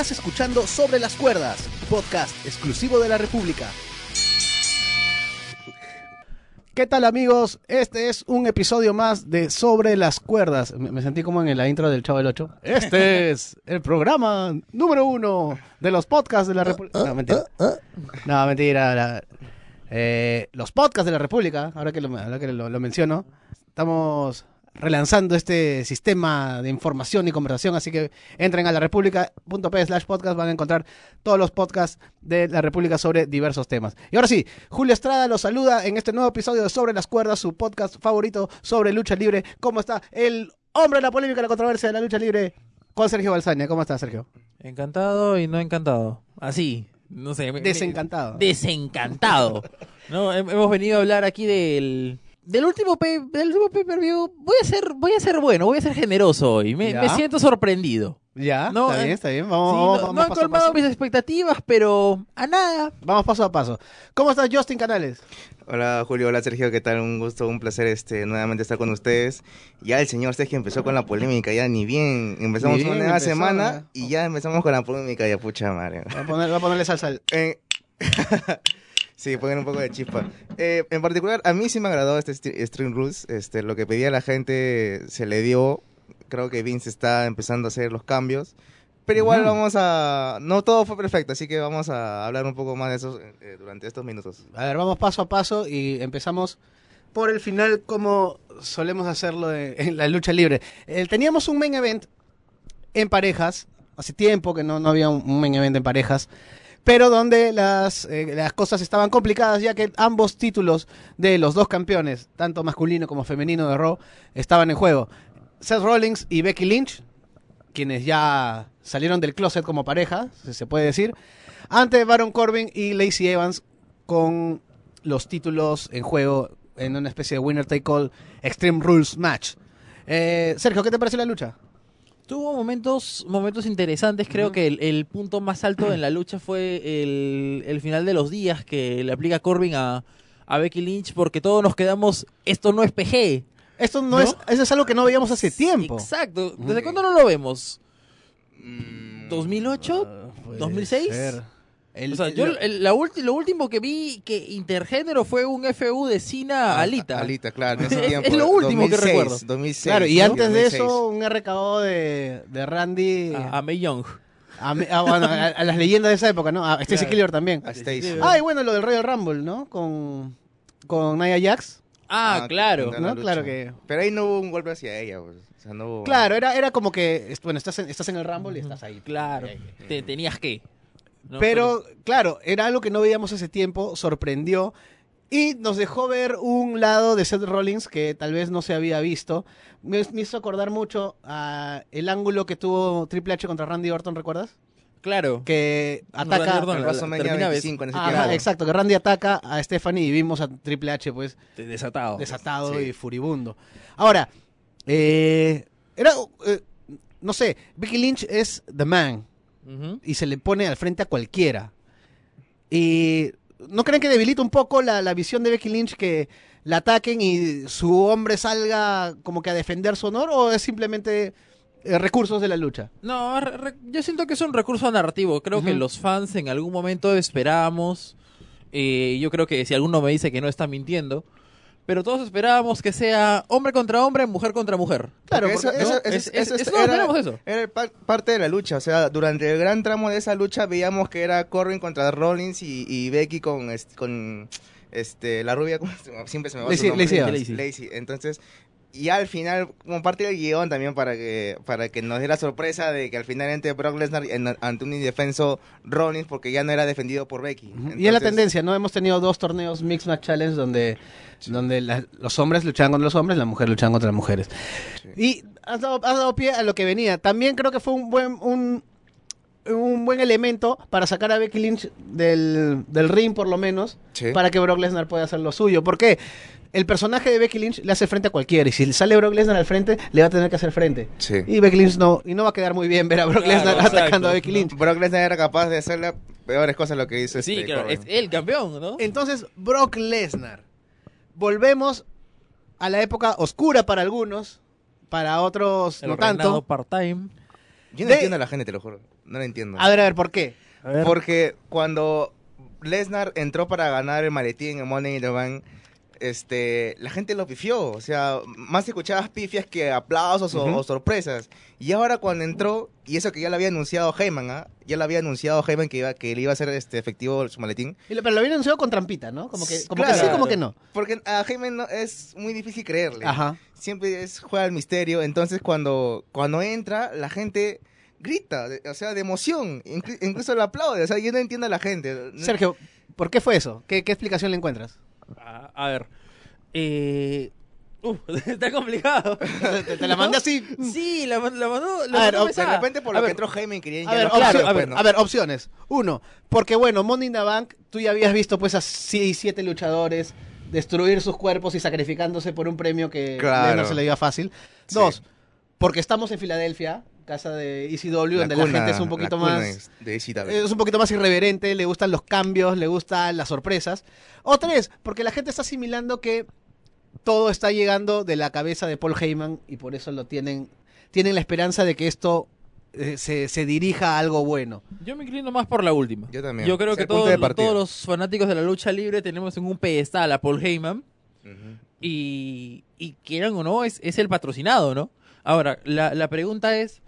Estás escuchando Sobre las Cuerdas, podcast exclusivo de la República. ¿Qué tal amigos? Este es un episodio más de Sobre las Cuerdas. Me, me sentí como en la intro del Chavo del 8. Este es el programa número uno de los podcasts de la República. No, mentira. No, mentira. la- eh, los podcasts de la República, ahora que, lo, ahora que lo- lo menciono, estamos relanzando este sistema de información y conversación, así que entren a la república.p slash podcast, van a encontrar todos los podcasts de la República sobre diversos temas. Y ahora sí, Julio Estrada los saluda en este nuevo episodio de Sobre las Cuerdas, su podcast favorito sobre lucha libre. ¿Cómo está el hombre de la polémica, la controversia de la lucha libre? Juan Sergio Balsaña, ¿cómo está Sergio? Encantado y no encantado. Así, no sé. me- me- Desencantado. Desencantado. no, hem- hemos venido a hablar aquí del del último pay, del último pay-per-view. Voy a ser voy a ser bueno, voy a ser generoso hoy. Me, siento sorprendido. Ya, No, está bien, eh, está bien. Sí, Vamos, no, vamos, no vamos han paso colmado mis expectativas, pero a nada. Vamos paso a paso. ¿Cómo estás, Justin Canales? Hola Julio, hola Sergio, ¿qué tal? Un gusto, un placer este nuevamente estar con ustedes. Ya el señor Sergio empezó con la polémica, ya ni bien. Empezamos Ni bien una nueva empezó, semana ¿eh? y ya empezamos con la polémica, ya pucha madre. Voy a, poner- voy a ponerle salsa al... Eh, sí, poner un poco de chispa. Eh, en particular, a mí sí me agradó este st- String Rules. Este, lo que pedía la gente se le dio. Creo que Vince está empezando a hacer los cambios. Pero igual vamos a... No todo fue perfecto, así que vamos a hablar un poco más de eso eh, durante estos minutos. A ver, vamos paso a paso y empezamos por el final como solemos hacerlo de- en la lucha libre. Eh, teníamos un main event en parejas, hace tiempo que no, no había un, un main event en parejas, pero donde las, eh, las cosas estaban complicadas ya que ambos títulos de los dos campeones, tanto masculino como femenino de Raw, estaban en juego. Seth Rollins y Becky Lynch, quienes ya salieron del closet como pareja, se puede decir, ante Baron Corbin y Lacey Evans con los títulos en juego en una especie de winner take all Extreme Rules match. Eh, Sergio, ¿qué te pareció la lucha? Tuvo momentos, momentos interesantes. Creo que el, el punto más alto en la lucha fue el, el final de los días que le aplica Corbin a, a Becky Lynch porque todos nos quedamos, esto no es PG. Esto no, ¿No? es, eso es algo que no veíamos hace tiempo. Exacto. ¿Desde cuándo no lo vemos? Mm, ¿2008? Ah, puede 2006? ser. El- o sea, yo el- la ulti- lo último que vi que intergénero fue un FU de Cina Ah, Alita. Alita, claro, en ese Es- tiempo. es lo último que 2006, recuerdo. 2006. claro, y ¿no? antes de 2006. eso, un RKO de, de Randy A, a Mae Young. a, a- bueno, a- a las leyendas de esa época, ¿no? A Stacy Claro. Killer también. A Stacy. Ah, y bueno, lo del Royal Rumble, ¿no? Con, con Nia Jax. Ah, Ah, claro. Claro que- Pero ahí no hubo un golpe hacia ella. pues. O sea, no hubo- Claro, era, era como que, bueno, estás en, estás en el Rumble y estás ahí. Claro. Te- tenías que. ¿No? Pero, claro, era algo que no veíamos hace tiempo, sorprendió y nos dejó ver un lado de Seth Rollins que tal vez no se había visto. Me, me hizo acordar mucho a el ángulo que tuvo Triple H contra Randy Orton, ¿recuerdas? Claro. Que Randy ataca... Orton El la- termina vez- 25 en ese Ajá, exacto, que Randy ataca a Stephanie y vimos a Triple H pues Desatado. desatado Sí. y furibundo. Ahora, eh, era, eh, no sé, Becky Lynch es The Man Y se le pone al frente a cualquiera. Y ¿no creen que debilita un poco la, la visión de Becky Lynch que la ataquen y su hombre salga como que a defender su honor o es simplemente eh, recursos de la lucha? No, re- yo siento que es un recurso narrativo. Creo que los fans en algún momento esperábamos. eh, yo creo que si alguno me dice que no está mintiendo. Pero todos esperábamos que sea hombre contra hombre, mujer contra mujer. Claro, Porque eso, porque- eso, ¿no? eso- eso- eso era, eso. parte de la lucha. O sea, durante el gran tramo de esa lucha veíamos que era Corbin contra Rollins y, y Becky con, est- con este, la rubia. ¿cómo se llama? Siempre se me va su Lacey- nombre. Lacey Evans. Lacey. Lacey. Entonces, y al final, como parte del guion también para que para que nos dé la sorpresa de que al final entre Brock Lesnar en- ante un indefenso Rollins porque ya no era defendido por Becky. y es la tendencia, ¿no? Hemos tenido dos torneos Mixed Match Challenge donde, donde la- los hombres luchaban contra los hombres, las mujeres luchaban contra las mujeres. Y has dado, has dado pie a lo que venía. También creo que fue un buen, un, un buen elemento para sacar a Becky Lynch del, del ring, por lo menos, Sí. para que Brock Lesnar pueda hacer lo suyo. ¿Por qué? El personaje de Becky Lynch le hace frente a cualquiera. Y si sale Brock Lesnar al frente, le va a tener que hacer frente. Sí. Y Becky Lynch no. Y no va a quedar muy bien ver a Brock Claro, Lesnar exacto. atacando a Becky Lynch. Brock Lesnar era capaz de hacerle peores cosas lo que hizo Sí, este claro, Corbin. es el campeón, ¿no? Entonces, Brock Lesnar. Volvemos a la época oscura para algunos, para otros El no tanto. part-time. Yo no de- entiendo a la gente, te lo juro. no lo entiendo. A ver, a ver, ¿por qué? Ver. Porque cuando Lesnar entró para ganar el maletín en Money in the Bank, este, la gente lo pifió. O sea, más escuchabas pifias que aplausos o- sorpresas. Y ahora cuando entró, y eso que ya lo había anunciado Heyman, ¿ah? Ya lo había anunciado Heyman que, iba, que le iba a hacer este, efectivo su maletín. Y lo- Pero lo habían anunciado con trampita, ¿no? Como que, como Claro. que sí, como que no. Porque a Heyman no, es muy difícil creerle. Ajá. Siempre es, juega el misterio. Entonces cuando, cuando entra, la gente grita, de- o sea, de emoción. Inclu- incluso le aplaude. O sea, yo no entiendo a la gente. Sergio, ¿por qué fue eso? ¿Qué, qué explicación le encuentras? A, a ver. Eh, uh, está complicado. te, te la mandé así. Sí, la, la mandó. La A ver, de repente por A lo ver, que entró Heyman querían A ver, claro, a, pues, ver, ¿no? a ver, opciones. Uno, porque bueno, Money in the Bank, tú ya habías visto pues a 6, 7 luchadores destruir sus cuerpos y sacrificándose por un premio que Claro. no se le dio fácil. Sí. Dos, porque estamos en Filadelfia, casa de ECW, donde la gente es un poquito más... es de ECW. Es un poquito más irreverente, le gustan los cambios, le gustan las sorpresas. O tres, porque la gente está asimilando que todo está llegando de la cabeza de Paul Heyman y por eso lo tienen, tienen la esperanza de que esto eh, se, se dirija a algo bueno. Yo me inclino más por la última. Yo también. Yo creo Es que todos, todos los fanáticos de la lucha libre tenemos en un pedestal a Paul Heyman. Y, y quieran o no, es, es el patrocinado, ¿no? Ahora, la, la pregunta es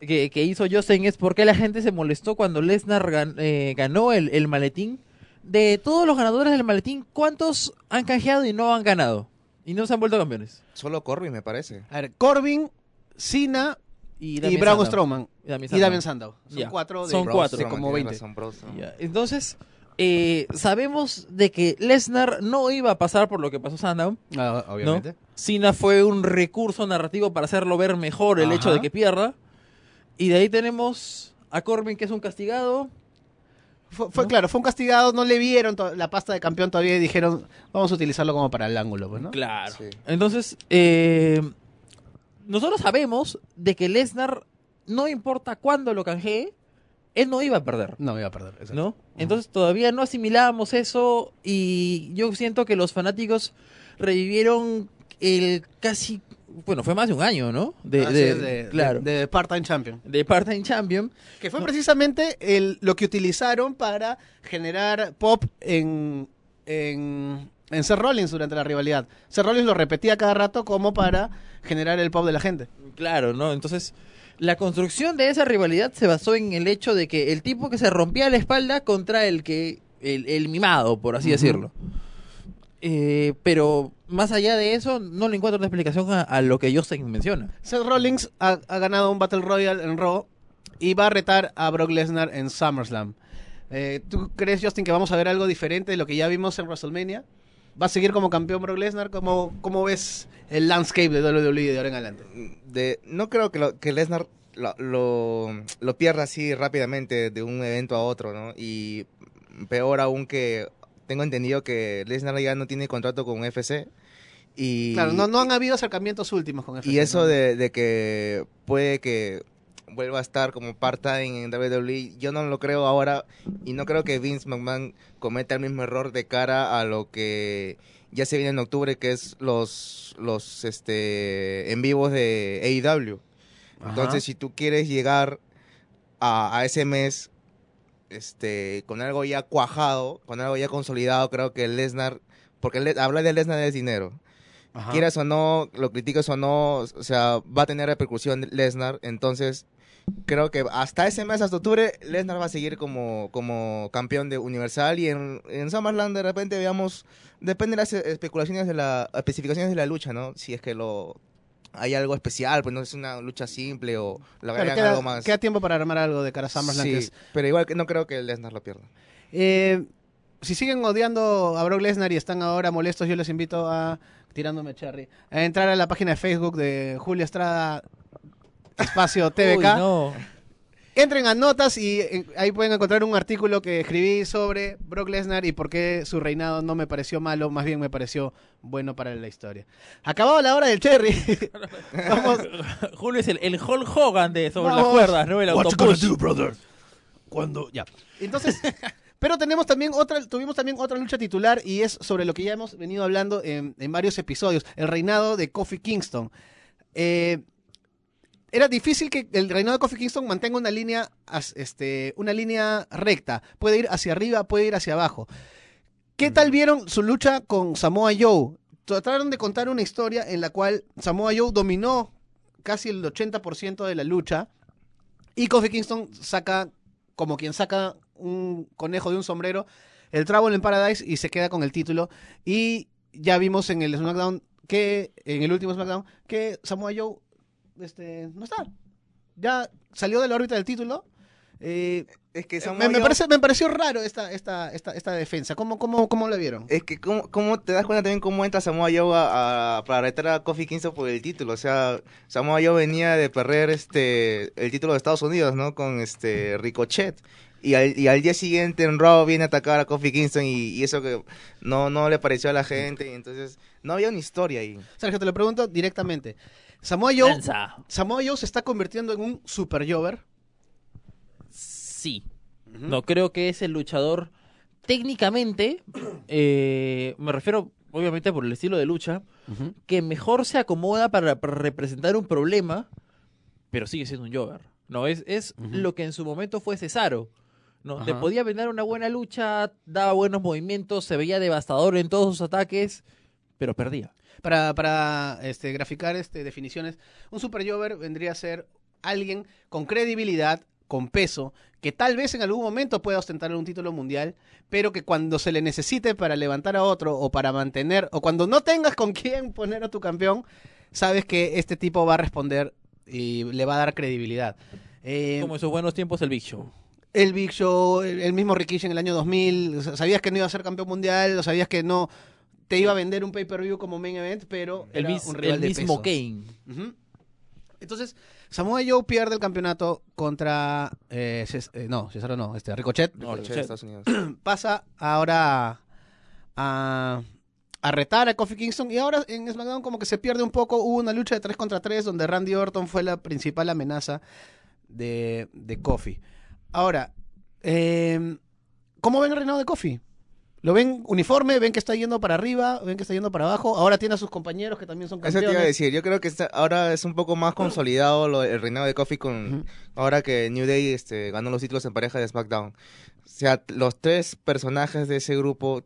que, que hizo Josen es por qué la gente se molestó cuando Lesnar gan- eh, ganó el, el maletín. De todos los ganadores del maletín, ¿cuántos han canjeado y no han ganado? Y no se han vuelto campeones. Solo Corbin, me parece. A ver, Corbin, Cena y, Damien Braun Sandow. Strowman. Y Damien Y Sandow. Sandow. Son cuatro de, Son de cuatro. como Tiene 20. razón, Bros. Ya, Entonces, eh, sabemos de que Lesnar no iba a pasar por lo que pasó Sandown. Ah, ¿no? obviamente. Cena fue un recurso narrativo para hacerlo ver mejor el Ajá. hecho de que pierda. Y de ahí tenemos a Corbin, que es un castigado. Fue, fue- ¿No? claro, fue un castigado, no le vieron la pasta de campeón todavía y dijeron, vamos a utilizarlo como para el ángulo, pues, ¿no? Claro. Sí. Entonces, eh, nosotros sabemos de que Lesnar, no importa cuándo lo canjee, él no iba a perder. No iba a perder. exacto. ¿no? Entonces todavía no asimilábamos eso y yo siento que los fanáticos revivieron el casi, bueno, fue más de un año, ¿no? De, de, claro, de- de part-time champion. de part-time champion. Que fue precisamente el, lo que utilizaron para generar pop en, en, en Seth Rollins durante la rivalidad. Seth Rollins lo repetía cada rato como para generar el pop de la gente. Claro, ¿no? Entonces, la construcción de esa rivalidad se basó en el hecho de que el tipo que se rompía la espalda contra el que, el, el mimado, por así decirlo. Eh, pero más allá de eso, no le encuentro una explicación a, a lo que Justin menciona. Seth Rollins ha, ha ganado un Battle Royale en Raw y va a retar a Brock Lesnar en SummerSlam. Eh, ¿Tú crees, Justin, que vamos a ver algo diferente de lo que ya vimos en WrestleMania? ¿Va a seguir como campeón Brock Lesnar? ¿Cómo, cómo ves el landscape de WWE de ahora en adelante? De, no creo que, lo- que Lesnar lo, lo, lo pierda así rápidamente de un evento a otro, ¿no? Y peor aún que tengo entendido que Lesnar ya no tiene contrato con UFC. Y, Claro, no, no han habido acercamientos últimos con FC. y eso ¿no? de, de que puede que vuelva a estar como part-time en WWE, yo no lo creo ahora y no creo que Vince McMahon cometa el mismo error de cara a lo que ya se viene en octubre, que es los, los este, en vivos de AEW. Entonces, si tú quieres llegar a, a ese mes este, con algo ya cuajado, con algo ya consolidado, creo que Lesnar, porque Le- hablar de Lesnar es dinero. Ajá. Quieras o no, lo critiques o no, o sea, va a tener repercusión Lesnar. Entonces, creo que hasta ese mes, hasta octubre, Lesnar va a seguir como, como campeón de Universal. Y en, en SummerSlam, de repente, veamos, depende de las especulaciones de la, especificaciones de la lucha, ¿no? Si es que lo hay algo especial, pues no es una lucha simple o le Claro, queda, algo más. queda tiempo para armar algo de cara a SummerSlam. Sí, es- pero igual que no creo que Lesnar lo pierda. Eh, si siguen odiando a Brock Lesnar y están ahora molestos, yo les invito a, tirándome cherry, a entrar a la página de Facebook de Julio Estrada Espacio TVK. Uy, no. Entren a notas y eh, ahí pueden encontrar un artículo que escribí sobre Brock Lesnar y por qué su reinado no me pareció malo, más bien me pareció bueno para la historia. Acabado la hora del cherry. Vamos. Julio es el, el Hulk Hogan de sobre Vamos. las cuerdas, ¿no? El autopush. brother? Cuando ya. Entonces, pero tenemos también otra, tuvimos también otra lucha titular y es sobre lo que ya hemos venido hablando en, en varios episodios, el reinado de Kofi Kingston. Eh, era difícil que el reinado de Kofi Kingston mantenga una línea, este, una línea recta. Puede ir hacia arriba, puede ir hacia abajo. ¿Qué tal vieron su lucha con Samoa Joe? Trataron de contar una historia en la cual Samoa Joe dominó casi el 80% de la lucha y Kofi Kingston saca, como quien saca un conejo de un sombrero, el Trouble en Paradise y se queda con el título. Y ya vimos en el SmackDown que, en el último SmackDown, que Samoa Joe este, no está. Ya salió de la órbita del título. Eh, Es que me, Samoa me parece, me pareció raro esta, esta, esta, esta defensa. ¿Cómo, cómo, cómo la vieron? Es que, ¿cómo, cómo te das cuenta también cómo entra Samoa Joe a, a- para retar a Kofi Kingston por el título? O sea, Samoa Joe venía de perder este el título de Estados Unidos, ¿no? Con este Ricochet. Y al, y al día siguiente en Raw viene a atacar a Kofi Kingston y, y eso que no, no le pareció a la gente. Y entonces, no había una historia ahí. Sergio, te lo pregunto directamente. Samoa Joe, Lanza. Samoa Joe se está convirtiendo en un super Jover. Sí. No, creo que es el luchador técnicamente, eh, me refiero obviamente por el estilo de lucha, que mejor se acomoda para, para representar un problema, pero sigue siendo un Jover. No, es, es lo que en su momento fue Cesaro. ¿no? Te podía vender una buena lucha, daba buenos movimientos, se veía devastador en todos sus ataques, pero perdía. Para, para este, graficar este, definiciones, un super Jover vendría a ser alguien con credibilidad, con peso, que tal vez en algún momento pueda ostentar un título mundial, pero que cuando se le necesite para levantar a otro o para mantener, o cuando no tengas con quién poner a tu campeón, sabes que este tipo va a responder y le va a dar credibilidad. Eh, Como en sus buenos tiempos el Big Show. el Big Show, el, el mismo Rikishi en el año 2000, o sea, sabías que no iba a ser campeón mundial, sabías que no te iba a vender un pay-per-view como main event, pero El, era mis- un rival el de mismo peso. Kane. Entonces, Samoa Joe pierde el campeonato contra eh, Ces- eh, no, Cesaro no, este Ricochet. No, Ricochet de Estados Unidos. Pasa ahora a, a retar a Kofi Kingston y ahora en SmackDown como que se pierde un poco. Hubo una lucha de 3 contra 3 donde Randy Orton fue la principal amenaza de, de Kofi. Ahora, eh, ¿cómo ven el reinado de Kofi? ¿Lo ven uniforme? ¿Ven que está yendo para arriba? ¿Ven que está yendo para abajo? Ahora tiene a sus compañeros que también son Eso campeones. te iba a decir, yo creo que está- ahora es un poco más consolidado lo- el reinado de Kofi con ahora que New Day este, ganó los títulos en pareja de SmackDown. O sea, los tres personajes de ese grupo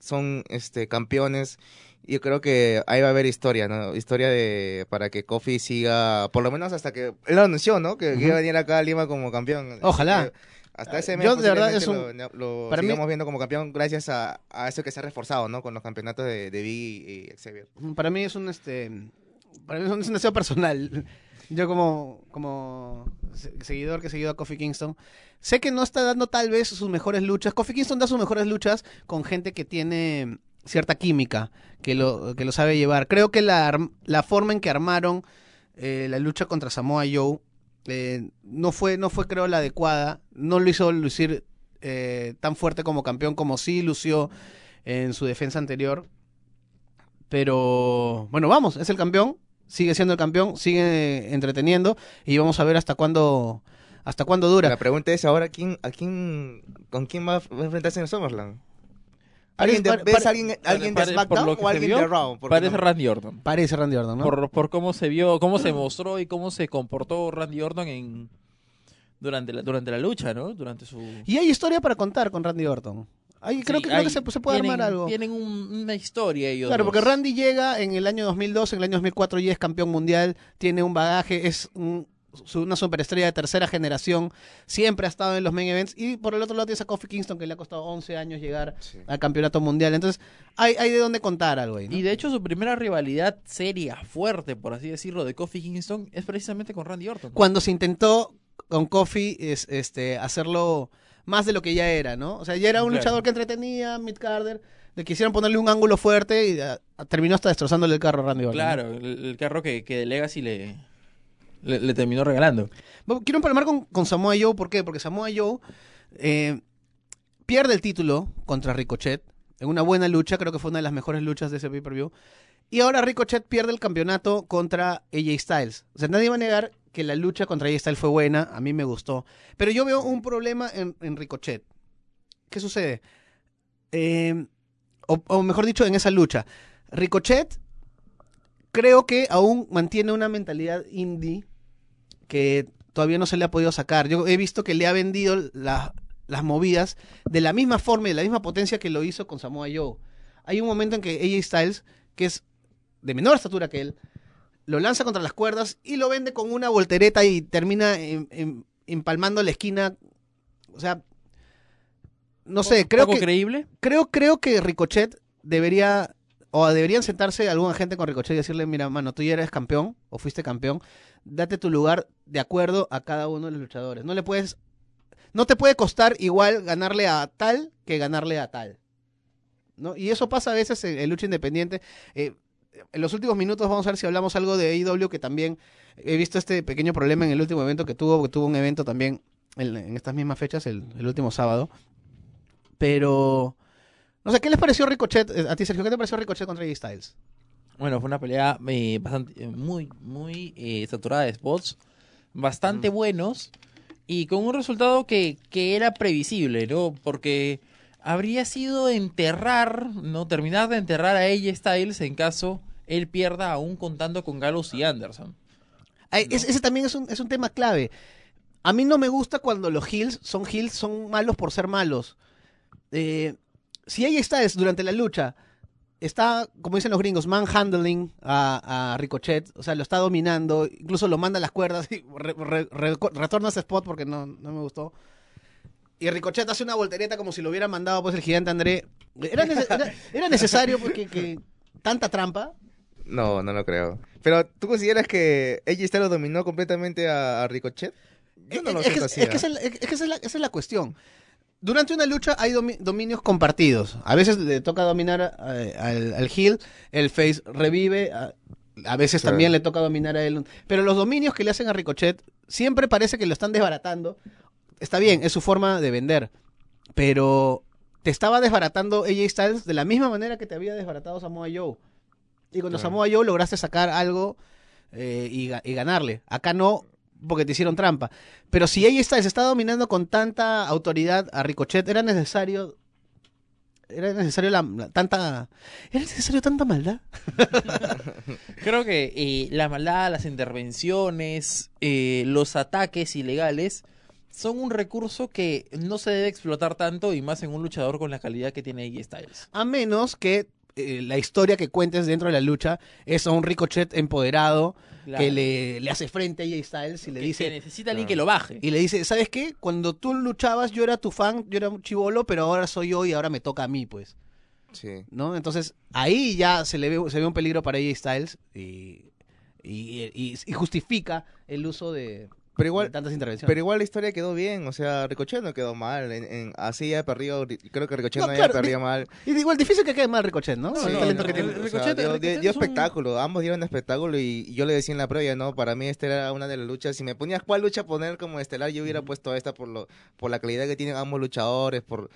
son este campeones. y Yo creo que ahí va a haber historia, ¿no? Historia de para que Kofi siga, por lo menos hasta que él lo anunció, ¿no? Que, que iba a venir acá a Lima como campeón. Ojalá. Que Hasta ese Yo, mes de verdad, es lo, lo para mí- sigamos viendo como campeón gracias a, a eso que se ha reforzado, ¿no? Con los campeonatos de, de Big y Xavier. Para mí es un este para mí es un, es un deseo personal. Yo como como se- seguidor que he seguido a Kofi Kingston, sé que no está dando tal vez sus mejores luchas. Kofi Kingston da sus mejores luchas con gente que tiene cierta química, que lo que lo sabe llevar. Creo que la la forma en que armaron eh, la lucha contra Samoa Joe eh, no fue no fue creo la adecuada, no lo hizo lucir eh, tan fuerte como campeón como sí lució en su defensa anterior. Pero bueno, vamos, es el campeón, sigue siendo el campeón, sigue entreteniendo y vamos a ver hasta cuándo hasta cuándo dura. La pregunta es ahora quién, a quién, con quién va a enfrentarse en SummerSlam. Parece- ¿Alguien de, ¿Ves pare- alguien, alguien de SmackDown o alguien vio, de Raw? Parece no- Randy Orton. Parece Randy Orton, ¿no? Por, por cómo se vio, cómo se mostró y cómo se comportó Randy Orton en durante la, durante la lucha, ¿no? Durante su Y hay historia para contar con Randy Orton. Ahí creo Sí, que creo hay- que se, se puede tienen- armar algo. Tienen un- una historia ellos. Claro, dos. porque Randy llega en el año 2002, en el año 2004 ya es campeón mundial, tiene un bagaje, es un- una superestrella de tercera generación, siempre ha estado en los main events y por el otro lado tienes a Kofi Kingston que le ha costado 11 años llegar Sí. al campeonato mundial. Entonces, hay, hay de dónde contar algo ahí. ¿no? Y de hecho su primera rivalidad seria, fuerte, por así decirlo, de Kofi Kingston es precisamente con Randy Orton. Cuando se intentó con Kofi es, este, hacerlo más de lo que ya era, ¿no? O sea, ya era un Claro. luchador que entretenía, Mid Carter, le quisieron ponerle un ángulo fuerte y ah, terminó hasta destrozándole el carro a Randy Orton. ¿no? Claro, el, el carro que, que Legacy le, le, terminó regalando. Quiero empalmar con, con Samoa Joe, ¿por qué? Porque Samoa Joe eh, pierde el título contra Ricochet en una buena lucha, creo que fue una de las mejores luchas de ese pay-per-view. Y ahora Ricochet pierde el campeonato contra AJ Styles. O sea, nadie va a negar que la lucha contra AJ Styles fue buena, a mí me gustó. Pero yo veo un problema en, en Ricochet. ¿Qué sucede? Eh, o, o mejor dicho, en esa lucha. Ricochet creo que aún mantiene una mentalidad indie que todavía no se le ha podido sacar. Yo he visto que le ha vendido la- las movidas de la misma forma y de la misma potencia que lo hizo con Samoa Joe. Hay un momento en que AJ Styles, que es de menor estatura que él, lo lanza contra las cuerdas y lo vende con una voltereta y termina em- em- empalmando la esquina. O sea, no sé, creo ¿Poco que creíble? creo, creo que Ricochet debería, o deberían sentarse algún agente con Ricochet y decirle, mira, mano, tú ya eres campeón, o fuiste campeón, date tu lugar de acuerdo a cada uno de los luchadores. No le puedes, no te puede costar igual ganarle a tal que ganarle a tal. ¿no? Y eso pasa a veces en, en lucha independiente. Eh, en los últimos minutos vamos a ver si hablamos algo de AEW, que también he visto este pequeño problema en el último evento que tuvo, que tuvo un evento también en, estas mismas fechas, el, el último sábado. Pero, no sé, ¿qué les pareció Ricochet? Eh, A ti, Sergio, ¿qué te pareció Ricochet contra AJ Styles? Bueno, fue una pelea eh, bastante, eh, muy, muy eh, saturada de spots, bastante buenos y con un resultado que, que era previsible, ¿no? Porque habría sido enterrar, ¿no? Terminar de enterrar a AJ Styles en caso él pierda aún contando con Gallows y Anderson. Ay, ese también es un, es un tema clave. A mí no me gusta cuando los heels son heels, son malos por ser malos. Eh, si AJ Styles durante la lucha está, como dicen los gringos, manhandling a, a Ricochet, o sea, lo está dominando, incluso lo manda a las cuerdas y re- re- re- retorna a ese spot porque no, no me gustó. Y Ricochet hace una voltereta como si lo hubiera mandado pues el gigante André. ¿Era, nece- era- era necesario porque que tanta trampa? No, no lo creo. Pero, ¿tú consideras que AJ Styles dominó completamente a, a Ricochet? Yo no Es- lo es, siento es así. que ¿ah? es la- es que esa es la- esa es la cuestión. Durante una lucha hay domi- dominios compartidos. A veces le toca dominar eh, al, al heel, el face revive, a, a veces también le toca dominar a él. Pero los dominios que le hacen a Ricochet siempre parece que lo están desbaratando. Está bien, es su forma de vender. Pero te estaba desbaratando AJ Styles de la misma manera que te había desbaratado Samoa Joe. Y cuando. Samoa Joe lograste sacar algo eh, y, y ganarle. Acá no, porque te hicieron trampa. Pero si AJ Styles está dominando con tanta autoridad a Ricochet, era necesario. Era necesario la, la- tanta. Era necesario tanta maldad. Creo que eh, la maldad, las intervenciones, eh, los ataques ilegales son un recurso que no se debe explotar tanto y más en un luchador con la calidad que tiene AJ Styles. A menos que eh, la historia que cuentes dentro de la lucha es a un Ricochet empoderado Claro. que le, le hace frente a AJ Styles y le Que- dice. que necesita alguien que lo baje. Y le dice, ¿sabes qué? Cuando tú luchabas, yo era tu fan, yo era un chivolo, pero ahora soy yo y ahora me toca a mí, pues. Sí. ¿No? Entonces, ahí ya se le ve, se ve un peligro para AJ Styles y, y, y- y justifica el uso de, Pero igual, de tantas intervenciones. pero igual la historia quedó bien. O sea, Ricochet no quedó mal. En, en- así ya perdido. Creo que Ricochet No, no, claro, haya perdido di- mal. Y igual difícil que quede mal Ricochet, ¿no? El no, talento no, que tiene. el- O sea, Ricochet- dio, Ricochet dio- dio es un- espectáculo, ambos dieron espectáculo y, yo le decía en la previa, ¿no? Para mí esta era una de las luchas, si me ponías cuál lucha poner como estelar, yo hubiera puesto esta por lo por la calidad que tienen ambos luchadores, por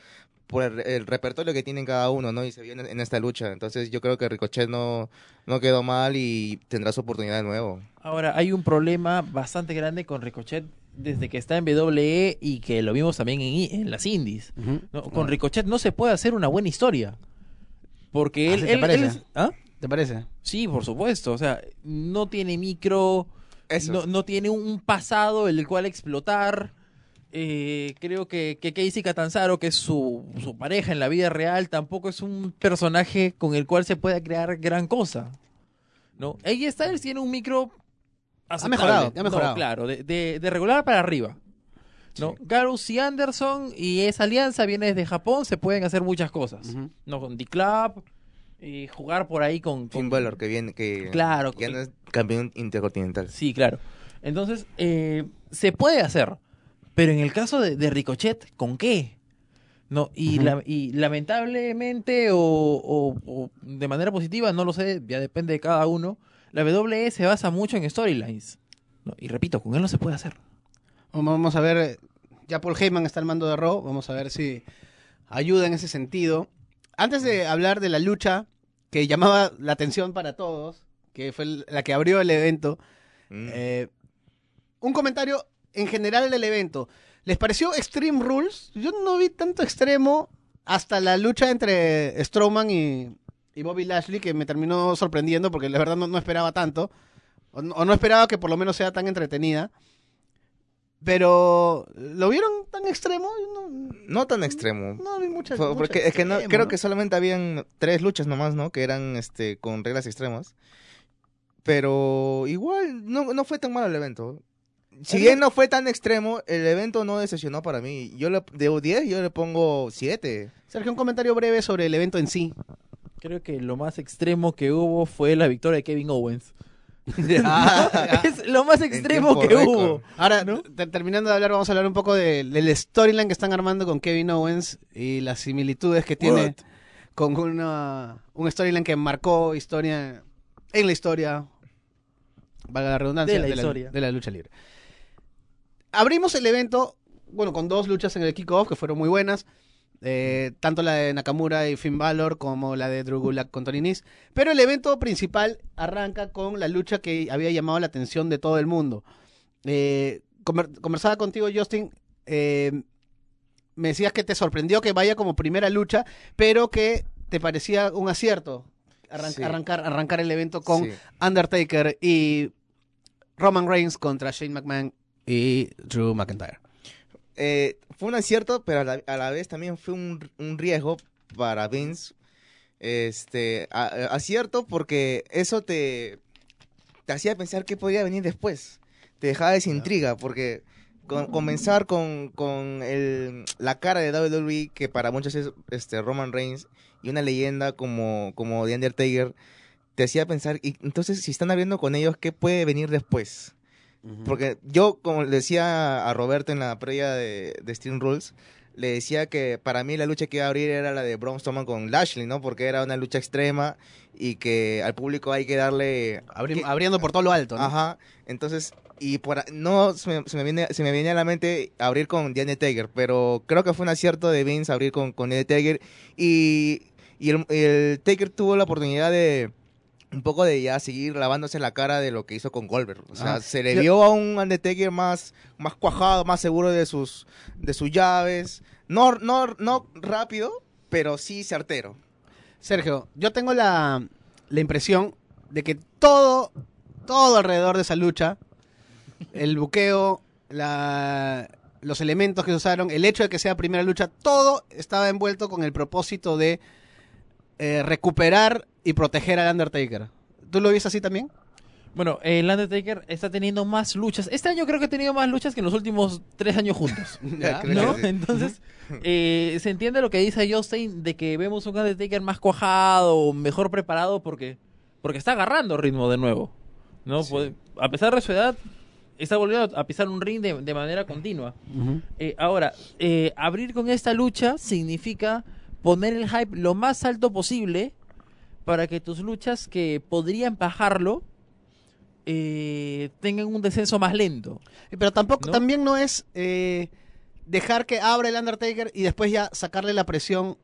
por el, el repertorio que tienen cada uno, ¿no? Y se vio en, esta lucha. Entonces yo creo que Ricochet no, no quedó mal y tendrá su oportunidad de nuevo. Ahora, hay un problema bastante grande con Ricochet desde que está en WWE y que lo vimos también en, I- en las indies. Con Ricochet no se puede hacer una buena historia. Porque ¿Ah, él, sí te él- parece? él es- ¿Ah? ¿Te parece? Sí, por supuesto. O sea, no tiene micro, Eso. no, no tiene un pasado el cual explotar. Eh, creo que, que Casey Catanzaro, que es su, su pareja en la vida real, tampoco es un personaje con el cual se pueda crear gran cosa. ¿no? AJ Styles tiene un micro aceptable. mejorado, ha No, mejorado. claro, de, de- de regular para arriba. ¿no? Garus y Anderson y esa alianza viene desde Japón, se pueden hacer muchas cosas. ¿no? Con D-Club, y jugar por ahí con... con- Balor, que viene, que Claro. ya no es campeón intercontinental. Sí, claro. Entonces, eh, se puede hacer. Pero en el caso de, de Ricochet, ¿con qué? No, y, la- y lamentablemente o, o- o de manera positiva, no lo sé, ya depende de cada uno, la WWE se basa mucho en storylines. ¿no? Y repito, con él no se puede hacer. Vamos a ver, ya Paul Heyman está al mando de Raw, vamos a ver si ayuda en ese sentido. Antes de hablar de la lucha que llamaba la atención para todos, que fue la que abrió el evento, Mm. eh, un comentario en general del evento. ¿Les pareció Extreme Rules? Yo no vi tanto extremo hasta la lucha entre Strowman y, y Bobby Lashley, que me terminó sorprendiendo porque la verdad no, no esperaba tanto, o no, o no esperaba que por lo menos sea tan entretenida. Pero, ¿lo vieron tan extremo? No, No tan extremo. no vi muchas. Fue- porque es que no, creo que solamente habían tres luchas nomás, ¿no? Que eran este con reglas extremas. Pero igual no, no fue tan malo el evento. Si bien no fue tan extremo, el evento no decepcionó para mí. Yo le, de 10 yo le pongo 7. Sergio, un comentario breve sobre el evento en sí. Creo que lo más extremo que hubo fue la victoria de Kevin Owens. Ah, es lo más extremo que récord. hubo. Ahora, te- terminando de hablar, vamos a hablar un poco de- del storyline que están armando con Kevin Owens y las similitudes que tiene What? con una, un storyline que marcó historia en la historia, valga la redundancia, De la historia. de la lucha libre. Abrimos el evento, bueno, con dos luchas en el kickoff que fueron muy buenas. eh, tanto la de Nakamura y Finn Balor como la de Drew Gulak con Tony Nese. Pero el evento principal arranca con la lucha que había llamado la atención de todo el mundo. Eh, conver- conversaba contigo, Justin. eh, me decías que te sorprendió que vaya como primera lucha, pero que te parecía un acierto arran- Sí. arrancar, arrancar el evento con Sí. Undertaker y Roman Reigns contra Shane McMahon y Drew McIntyre. Eh, fue un acierto, pero a la, a la vez también fue un, un riesgo para Vince. Este, a- a- acierto porque eso te, te hacía pensar qué podía venir después. Te dejaba esa intriga porque con- comenzar con, con el, la cara de WWE, que para muchos es este, Roman Reigns, y una leyenda como, como The Undertaker, te hacía pensar, y entonces si están abriendo con ellos, ¿qué puede venir después? Porque yo, como le decía a Roberto en la previa de, de Stream Rules, le decía que para mí la lucha que iba a abrir era la de Braun Strowman con Lashley, ¿no? Porque era una lucha extrema y que al público hay que darle... Abri- que- abriendo por todo lo alto. ¿no? Ajá, entonces, y por, no se me, se me viene, se me viene a la mente abrir con The Tager, pero creo que fue un acierto de Vince abrir con, con The Tager y, y el, el Taker tuvo la oportunidad de un poco de ya seguir lavándose la cara de lo que hizo con Goldberg. O sea, Ajá. se le vio a un Undertaker más, más cuajado, más seguro de sus, de sus llaves. No, no, no rápido, pero sí certero. Sergio, yo tengo la, la impresión de que todo, todo alrededor de esa lucha, el buqueo, la- los elementos que se usaron, el hecho de que sea primera lucha, todo estaba envuelto con el propósito de eh, recuperar y proteger al Undertaker. ¿Tú lo viste así también? Bueno, el Undertaker está teniendo más luchas. Este año creo que ha tenido más luchas que en los últimos tres años juntos. Ya, ¿No? sí. Entonces, eh, se entiende lo que dice Justin de que vemos un Undertaker más cuajado, mejor preparado porque, porque está agarrando ritmo de nuevo. ¿no? Sí. A pesar de su edad, está volviendo a pisar un ring de, de manera continua. Eh, ahora, eh, abrir con esta lucha significa poner el hype lo más alto posible para que tus luchas que podrían bajarlo eh, tengan un descenso más lento. Pero tampoco, ¿No? también no es eh, dejar que abra el Undertaker y después ya sacarle la presión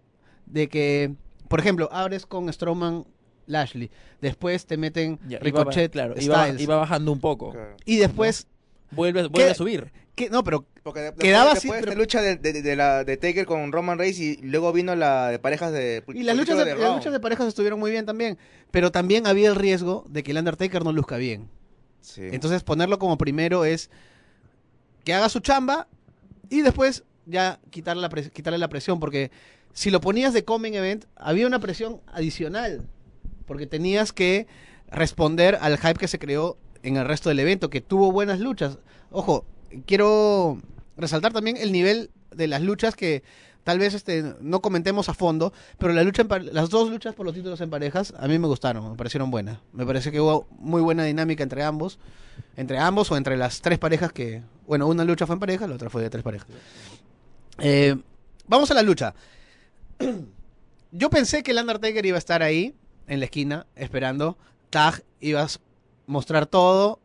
de que, por ejemplo, abres con Strowman Lashley, después te meten Ya, Ricochet claro, y va, Styles, y va bajando un poco. y después, Vuelve, vuelve a subir. No, pero Porque Quedaba así, pero- esta lucha de, de- de la de Taker con Roman Reigns y luego vino la de parejas de y las luchas de, las luchas de parejas estuvieron muy bien también, pero también había el riesgo de que el Undertaker no luzca bien. Sí. Entonces ponerlo como primero es que haga su chamba y después ya quitarle la, quitarle la presión, porque si lo ponías de coming event, había una presión adicional, porque tenías que responder al hype que se creó en el resto del evento, que tuvo buenas luchas. Ojo, quiero resaltar también el nivel de las luchas que tal vez este no comentemos a fondo, pero la lucha las dos luchas por los títulos en parejas a mí me gustaron, me parecieron buenas. Me parece que hubo muy buena dinámica entre ambos, entre ambos o entre las tres parejas que, bueno, una lucha fue en pareja, la otra fue de tres parejas. Eh, vamos a la lucha. Yo pensé que el Undertaker iba a estar ahí, en la esquina, esperando. Tag, ibas a mostrar todo,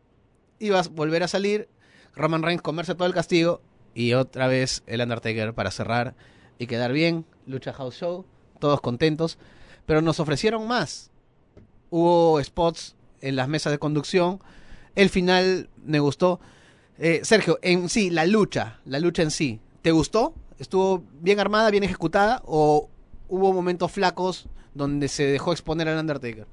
ibas a volver a salir, Roman Reigns comerse todo el castigo y otra vez el Undertaker para cerrar y quedar bien. Lucha House Show, todos contentos. Pero nos ofrecieron más. Hubo spots en las mesas de conducción. El final me gustó. Eh, Sergio, en sí, la lucha, la lucha en sí, ¿te gustó? ¿Estuvo bien armada, bien ejecutada? ¿O hubo momentos flacos donde se dejó exponer al Undertaker?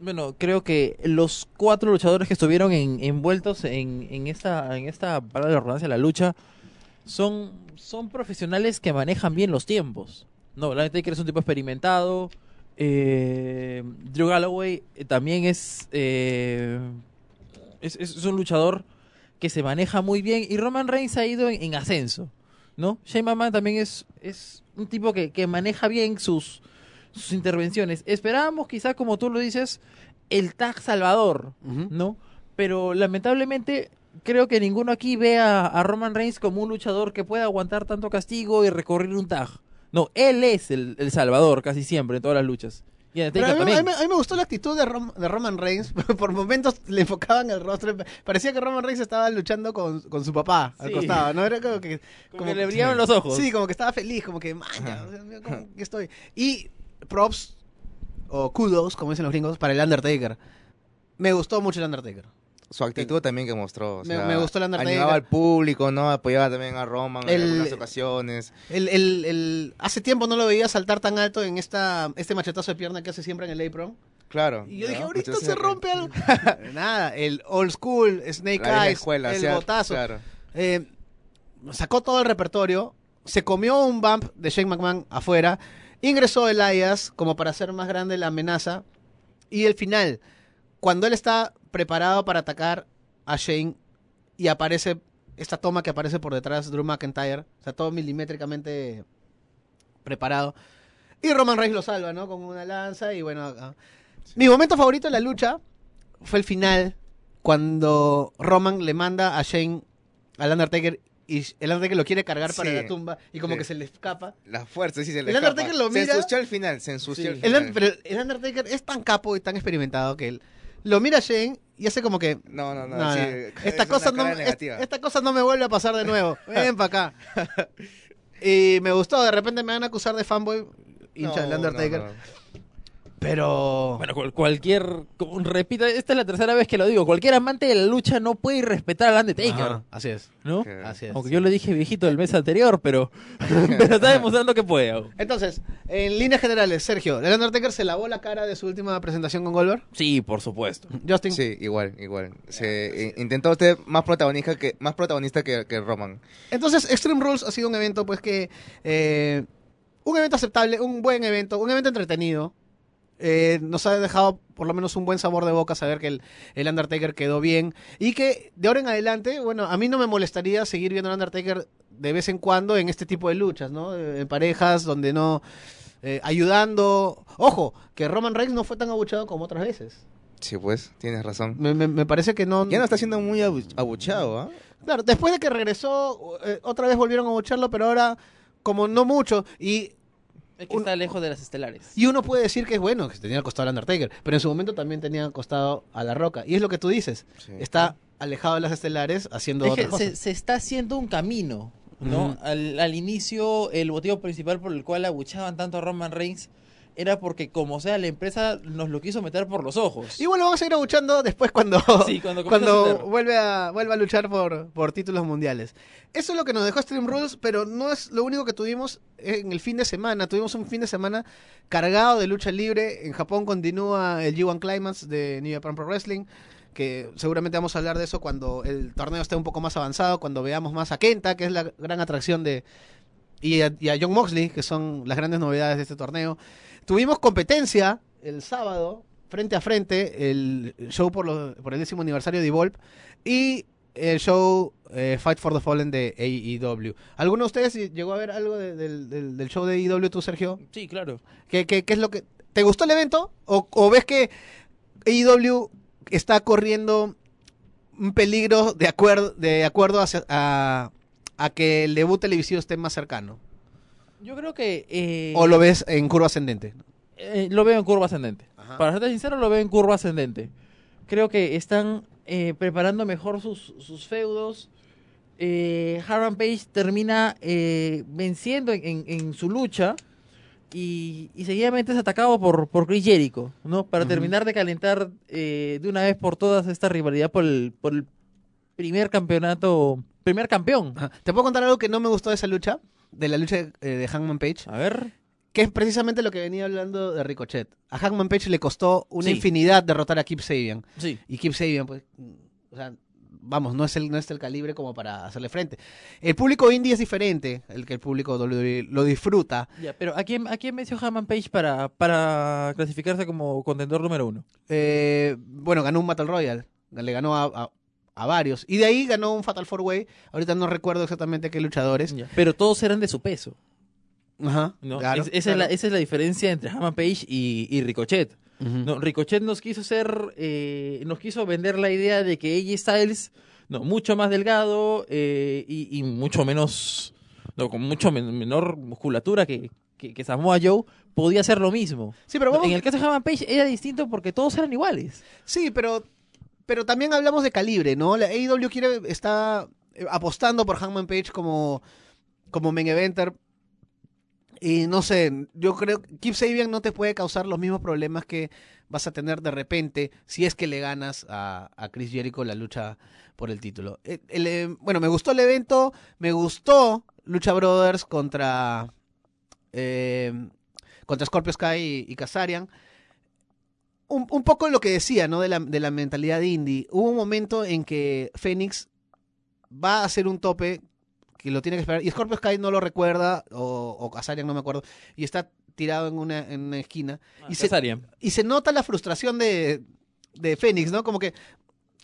Bueno, creo que los cuatro luchadores que estuvieron en- envueltos en, en esta, en esta, para la redundancia, la lucha, son, son profesionales que manejan bien los tiempos. No, la Undertaker es un tipo experimentado. eh, Drew Galloway eh, también es, eh, es, un luchador que se maneja muy bien. Y Roman Reigns ha ido en, en ascenso. ¿no? Shane McMahon también es, es un tipo que, que maneja bien sus, sus intervenciones. Esperábamos quizá, como tú lo dices, el tag salvador. ¿no? Pero lamentablemente creo que ninguno aquí ve a, a Roman Reigns como un luchador que pueda aguantar tanto castigo y recorrer un tag. No, él es el, el salvador casi siempre en todas las luchas. Y a, mí, a mí- a mí me gustó la actitud de, Rom- de Roman Reigns. Por momentos le enfocaban el rostro. Parecía que Roman Reigns estaba luchando con, con su papá al Sí. costado, ¿no? Era como que... Como que le brillaban los ojos. Sí, como que estaba feliz, como que, maña, o sea, mira cómo que estoy. Y props, o kudos, como dicen los gringos, para el Undertaker. Me gustó mucho el Undertaker. Su actitud también que mostró. o Me- sea, me gustó el Undertaker. Animaba al público, ¿no? Apoyaba también a Roman El- en algunas ocasiones. El, el, el- hace tiempo no lo veía saltar tan alto en esta este machetazo de pierna que hace siempre en el apron. Claro. Y yo ¿no? dije, ahorita Muchas se rompe algo. Nada, el old school, Snake La Eyes, escuela, el sea, botazo. Claro. Eh, sacó todo el repertorio, se comió un bump de Shane McMahon afuera, ingresó Elias como para hacer más grande la amenaza, y el final, cuando él está preparado para atacar a Shane y aparece esta toma que aparece por detrás de Drew McIntyre, o sea, todo milimétricamente preparado, y Roman Reigns lo salva, ¿no? Con una lanza y bueno... ah. Mi momento favorito de la lucha fue el final, cuando Roman le manda a Shane al Undertaker y el Undertaker lo quiere cargar para Sí. la tumba y como Sí. que se le escapa. La fuerza, sí, se le El escapa. Undertaker lo mira- Se ensució al final, se ensució Sí. al El, final. Un- pero el Undertaker es tan capo y tan experimentado que él lo mira a Shane y hace como que No, no, no. "No, es esta cosa no es- esta cosa no me vuelve a pasar de nuevo. Ven para acá. y me gustó, de repente me van a acusar de fanboy hincha No, del Undertaker, no, no. Pero Bueno, cual- cualquier, repito, esta es la tercera vez que lo digo, cualquier amante de la lucha no puede respetar al Undertaker, Ajá, así es. ¿no? Así es. Aunque yo le dije viejito el mes anterior, pero, pero está demostrando que puede. Entonces, en líneas generales, Sergio, el Undertaker se lavó la cara de su última presentación con Goldberg. Sí, por supuesto. Justin. Sí, igual, igual. Se intentó usted más protagonista que más protagonista que, que Roman. Entonces, Extreme Rules ha sido un evento, pues que. eh, un evento aceptable, un buen evento, un evento entretenido. Eh, nos ha dejado por lo menos un buen sabor de boca saber que el, el Undertaker quedó bien. Y que de ahora en adelante, bueno, a mí no me molestaría seguir viendo al Undertaker de vez en cuando en este tipo de luchas, ¿no? En parejas donde no. eh, ayudando. Ojo, que Roman Reigns no fue tan abuchado como otras veces. Sí, pues, tienes razón. Me, me- me parece que no. Ya no está siendo muy abu- abuchado, ¿ah? Claro, después de que regresó, eh, otra vez volvieron a abucharlo, pero ahora como no mucho. Y, Es que Un- está lejos de las estelares. y uno puede decir que es bueno, que tenía al costado al Undertaker, pero en su momento también tenía al costado a La Roca. Y es lo que tú dices, Sí. está alejado de las estelares haciendo Es otra que cosa. se, se está haciendo un camino, ¿no? Al, al inicio, el motivo principal por el cual abuchaban tanto a Roman Reigns era porque, como sea, la empresa nos lo quiso meter por los ojos. Y bueno, vamos a ir abuchando después cuando, Sí, cuando a vuelve, a, vuelve a luchar por, por títulos mundiales. Eso es lo que nos dejó Stream Rules, pero no es lo único que tuvimos en el fin de semana. Tuvimos un fin de semana cargado de lucha libre. En Japón continúa el G1 Climax de New Japan Pro Wrestling, que seguramente vamos a hablar de eso cuando el torneo esté un poco más avanzado, cuando veamos más a Kenta, que es la gran atracción de... Y a, y a John Moxley, que son las grandes novedades de este torneo. Tuvimos competencia el sábado, frente a frente, el show por, los- por el décimo aniversario de Evolve y el show eh, Fight for the Fallen de AEW. ¿Alguno de ustedes llegó a ver algo de- del, show de AEW, tú, Sergio? Sí, claro. ¿Qué, qué- qué es lo que... ¿Te gustó el evento? ¿O, o ves que AEW está corriendo un peligro de acuerdo, de acuerdo hacia- a, a que el debut televisivo esté más cercano? Yo creo que... eh, ¿O lo ves en curva ascendente? eh, lo veo en curva ascendente. Ajá. Para ser sincero, lo veo en curva ascendente. Creo que están eh, preparando mejor sus, sus feudos. Eh, Harman Page termina eh, venciendo en, en- en su lucha y, y seguidamente es atacado por, por Chris Jericho, ¿no? Para terminar de calentar eh, de una vez por todas esta rivalidad por el, por el primer campeonato, primer campeón. Ajá. ¿Te puedo contar algo que no me gustó de esa lucha? De la lucha eh, de Hangman Page. A ver. Que es precisamente lo que venía hablando de Ricochet. A Hangman Page le costó una Sí. infinidad derrotar a Kip Sabian. Sí. Y Kip Sabian, pues, o sea, vamos, no es el, no es el calibre como para hacerle frente. El público indie es diferente, el que el público WWE lo disfruta. Ya, pero ¿a quién, ¿a quién venció Hammond Page para, para clasificarse como contendor número uno? Eh, bueno, ganó un Battle Royale, le ganó a, a- a varios. Y de ahí ganó un Fatal Four Way. Ahorita no recuerdo exactamente qué luchadores. Ya, Pero todos eran de su peso. Ajá. ¿no? claro, Es- esa, es la, esa es la diferencia entre Hammond Page y, y Ricochet. No, Ricochet nos quiso ser, eh, nos quiso vender la idea de que AJ Styles, no, mucho más delgado eh, y, y mucho menos, no, con mucho men- menor musculatura que, que, que Samoa Joe, podía hacer lo mismo. Sí, pero vamos, En el caso de Hammond Page era distinto porque todos eran iguales. Sí, pero, pero también hablamos de calibre, ¿no? La AEW quiere, está eh, apostando por Hangman Page como, como main eventer. Y no sé, yo creo que Keep Sabian no te puede causar los mismos problemas que vas a tener de repente si es que le ganas a, a Chris Jericho la lucha por el título. El, eh, bueno, me gustó el evento, me gustó Lucha Brothers contra, eh, contra Scorpio Sky y, y Kazarian un, un poco lo que decía, ¿no? De la, de la mentalidad indie. Hubo un momento en que Fénix va a hacer un tope que lo tiene que esperar. Y Scorpio Sky no lo recuerda, o, o Kazarian, no me acuerdo. Y está tirado en una, en una esquina. Y se-. Y se nota la frustración de, de Fénix, ¿no? Como que,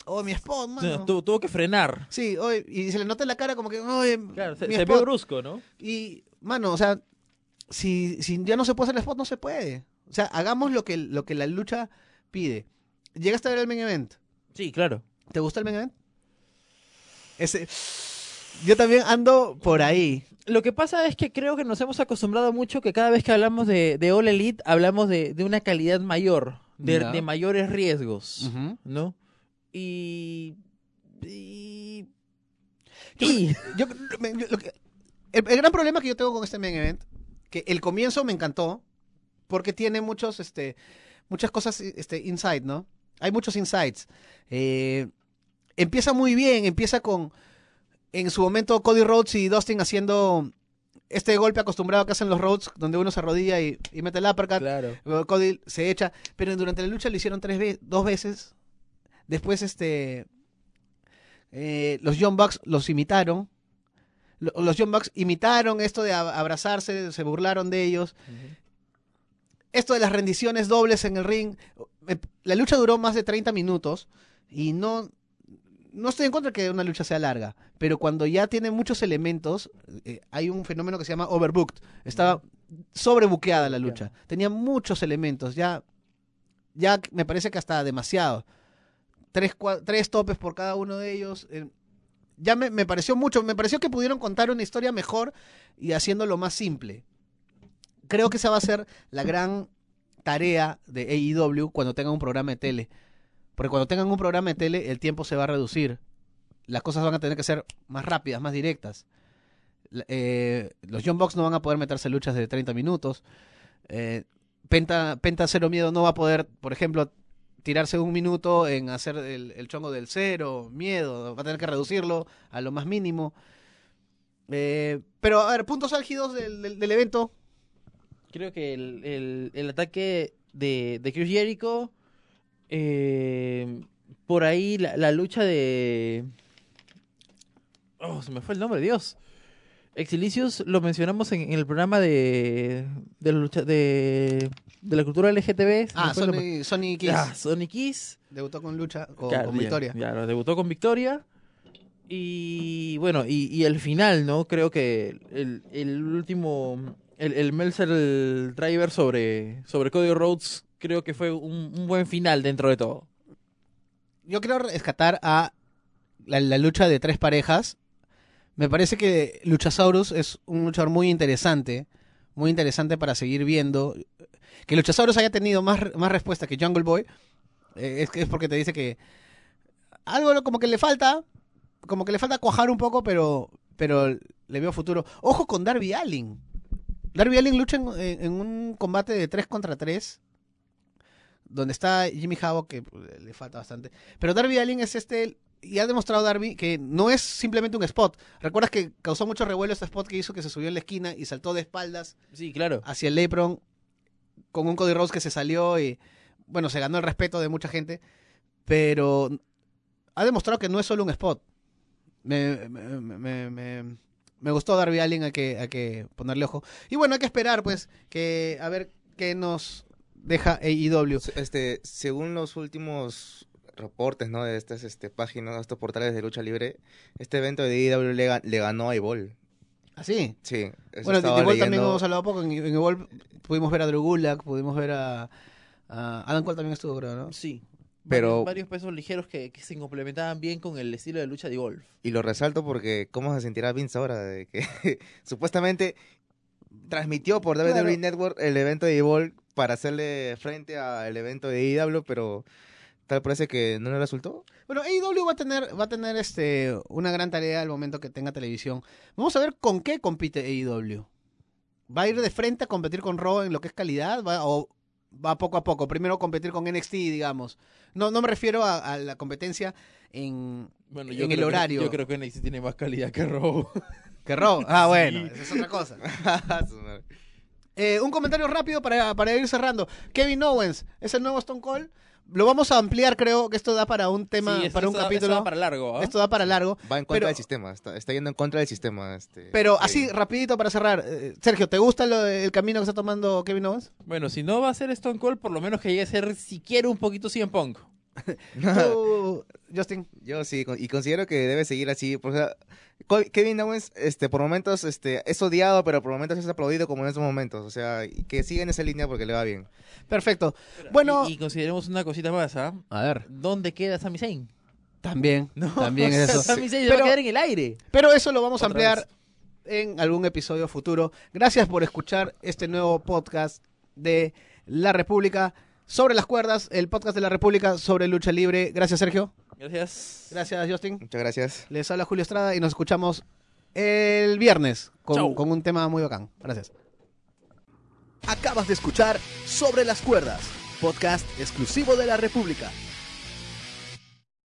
oh, mi esposo, mano. Tu- tuvo que frenar. Sí, oye, y se le nota en la cara como que, oye, Claro, se, mi se spot". vio brusco, ¿no? Y, mano, o sea, si, si ya no se puede hacer el spot, no se puede. O sea, hagamos lo que, lo que la lucha pide. ¿Llegaste a ver el main event? Sí, claro. ¿Te gusta el main event? Ese... Yo también ando por ahí. Lo que pasa es que creo que nos hemos acostumbrado mucho que cada vez que hablamos de, de All Elite hablamos de, de una calidad mayor, de, de mayores riesgos. ¿no? Y... y... Yo- y- Yo- me- yo- lo que- el, el gran problema que yo tengo con este main event, que el comienzo me encantó, porque tiene muchos, este, muchas cosas, este, inside, ¿no? Hay muchos insights. Eh, empieza muy bien, empieza con, en su momento, Cody Rhodes y Dustin haciendo este golpe acostumbrado que hacen los Rhodes, donde uno se arrodilla y, y mete el uppercut. Claro. Cody se echa, pero durante la lucha lo hicieron tres ve- dos veces. Después, este, eh, los Young Bucks los imitaron. Lo- Los Young Bucks imitaron esto de ab- abrazarse, se burlaron de ellos. Esto de las rendiciones dobles en el ring. eh, La lucha duró más de 30 minutos y no, no estoy en contra de que una lucha sea larga, pero cuando ya tiene muchos elementos, eh, hay un fenómeno que se llama overbooked. Estaba sobrebuqueada la lucha. Tenía muchos elementos, ya, ya me parece que hasta demasiado. Tres, cua- tres topes por cada uno de ellos. eh, ya me, me pareció mucho. Me pareció que pudieron contar una historia mejor y haciéndolo más simple. Creo que esa va a ser la gran tarea de AEW cuando tengan un programa de tele. Porque cuando tengan un programa de tele, el tiempo se va a reducir. Las cosas van a tener que ser más rápidas, más directas. Eh, los John Box no van a poder meterse luchas de 30 minutos. Eh, Penta, Penta Cero Miedo no va a poder, por ejemplo, tirarse un minuto en hacer el, chongo del cero, miedo. Va a tener que reducirlo a lo más mínimo. Eh, pero, a ver, puntos álgidos del- del evento. Creo que el, el- el ataque de, de Chris Jericho, eh, por ahí la, la lucha de... Oh, se me fue el nombre, Dios. Exilicios lo mencionamos en, en el programa de, de, la lucha, de, de la cultura LGTB. Ah. Sony, Sony Kiss. Ah, Sonic Kiss. Debutó con lucha, con, Claro, con victoria. lo debutó con victoria. Y bueno, y, y el final, ¿no? Creo que el, el último, el, el Meltzer Driver sobre, sobre Cody Rhodes, creo que fue un, un buen final dentro de todo. Yo quiero rescatar a la, lucha de tres parejas. Me parece que Luchasaurus es un luchador muy interesante. Muy interesante para seguir viendo. Que Luchasaurus haya tenido más, más respuesta que Jungle Boy. eh, es, es porque te dice que algo como que le falta. Como que le falta cuajar un poco, pero, pero le veo futuro. Ojo con Darby Allin. Darby Allin lucha en, en- en un combate de 3 contra 3. Donde está Jimmy Havoc, que pues, le falta bastante. Pero Darby Allin es este y ha demostrado Darby que no es simplemente un spot. ¿Recuerdas que causó mucho revuelo este spot que hizo que se subió en la esquina y saltó de espaldas Sí, claro. hacia el apron con un Cody Rhodes que se salió y, bueno, se ganó el respeto de mucha gente, pero ha demostrado que no es solo un spot. Me, me, me- me- gustó Darby Allin a que, a que ponerle ojo. Y bueno, hay que esperar, pues, que a ver qué nos deja AEW. Este, según los últimos reportes, ¿no? De estas este, páginas, de estos portales de lucha libre, este evento de IW le, le ganó a Evol. Así. Sí. eso Bueno, de igual también hemos hablado poco. En, en Evolve pudimos ver a Drew Gulak, pudimos ver a, a Adam Cole también estuvo, creo, ¿no? Sí. Pero- Varios, varios pesos ligeros que, que se complementaban bien con el estilo de lucha de Wolf. Y lo resalto porque, ¿cómo se sentirá Vince ahora? De que supuestamente transmitió por WWE Claro. Network el evento de Evol para hacerle frente al evento de IW, pero tal parece que no le resultó. Bueno, AEW va a tener, va a tener este, una gran tarea al momento que tenga televisión. Vamos a ver con qué compite AEW. ¿Va a ir de frente a competir con Raw en lo que es calidad? ¿Va, ¿O va poco a poco? Primero competir con NXT, digamos. No, no me refiero a, a la competencia en, Bueno, En el que- horario. yo creo que NXT tiene más calidad que Raw. que Raw. Ah, bueno, Sí. esa es otra cosa. Eh, un comentario rápido para, para ir cerrando. Kevin Owens, es el nuevo Stone Cold. Lo vamos a ampliar, creo que esto da para un tema, Sí, esto- para un da- capítulo. esto da para largo, ¿ah? Esto da para largo. Va en contra Pero- del sistema, está, está yendo en contra del sistema. Este, Pero sí. así, rapidito para cerrar. eh, Sergio, ¿te gusta lo- el camino que está tomando Kevin Owens? Bueno, si no va a ser Stone Cold, por lo menos que llegue a ser siquiera un poquito CM Punk. Tú, Justin. Yo sí, y considero que debe seguir así. O sea, Co- Kevin Owens, este, por momentos, este, es odiado, pero por momentos es aplaudido como en esos momentos. O sea, que siga en esa línea porque le va bien. Perfecto. Bueno, Y, y consideremos una cosita más, ¿ah? a ver, ¿Dónde queda Sami Zayn? también, No, también es eso. Sami Zayn se Pero- va a quedar en el aire. Pero eso lo vamos a ampliar en algún episodio futuro. Gracias por escuchar este nuevo podcast de La República sobre las cuerdas, el podcast de La República sobre lucha libre. Gracias, Sergio. Gracias. Gracias, Justin. Muchas gracias. Les habla Julio Estrada y nos escuchamos el viernes con, con un tema muy bacán. Gracias. Acabas de escuchar Sobre las Cuerdas, podcast exclusivo de la República.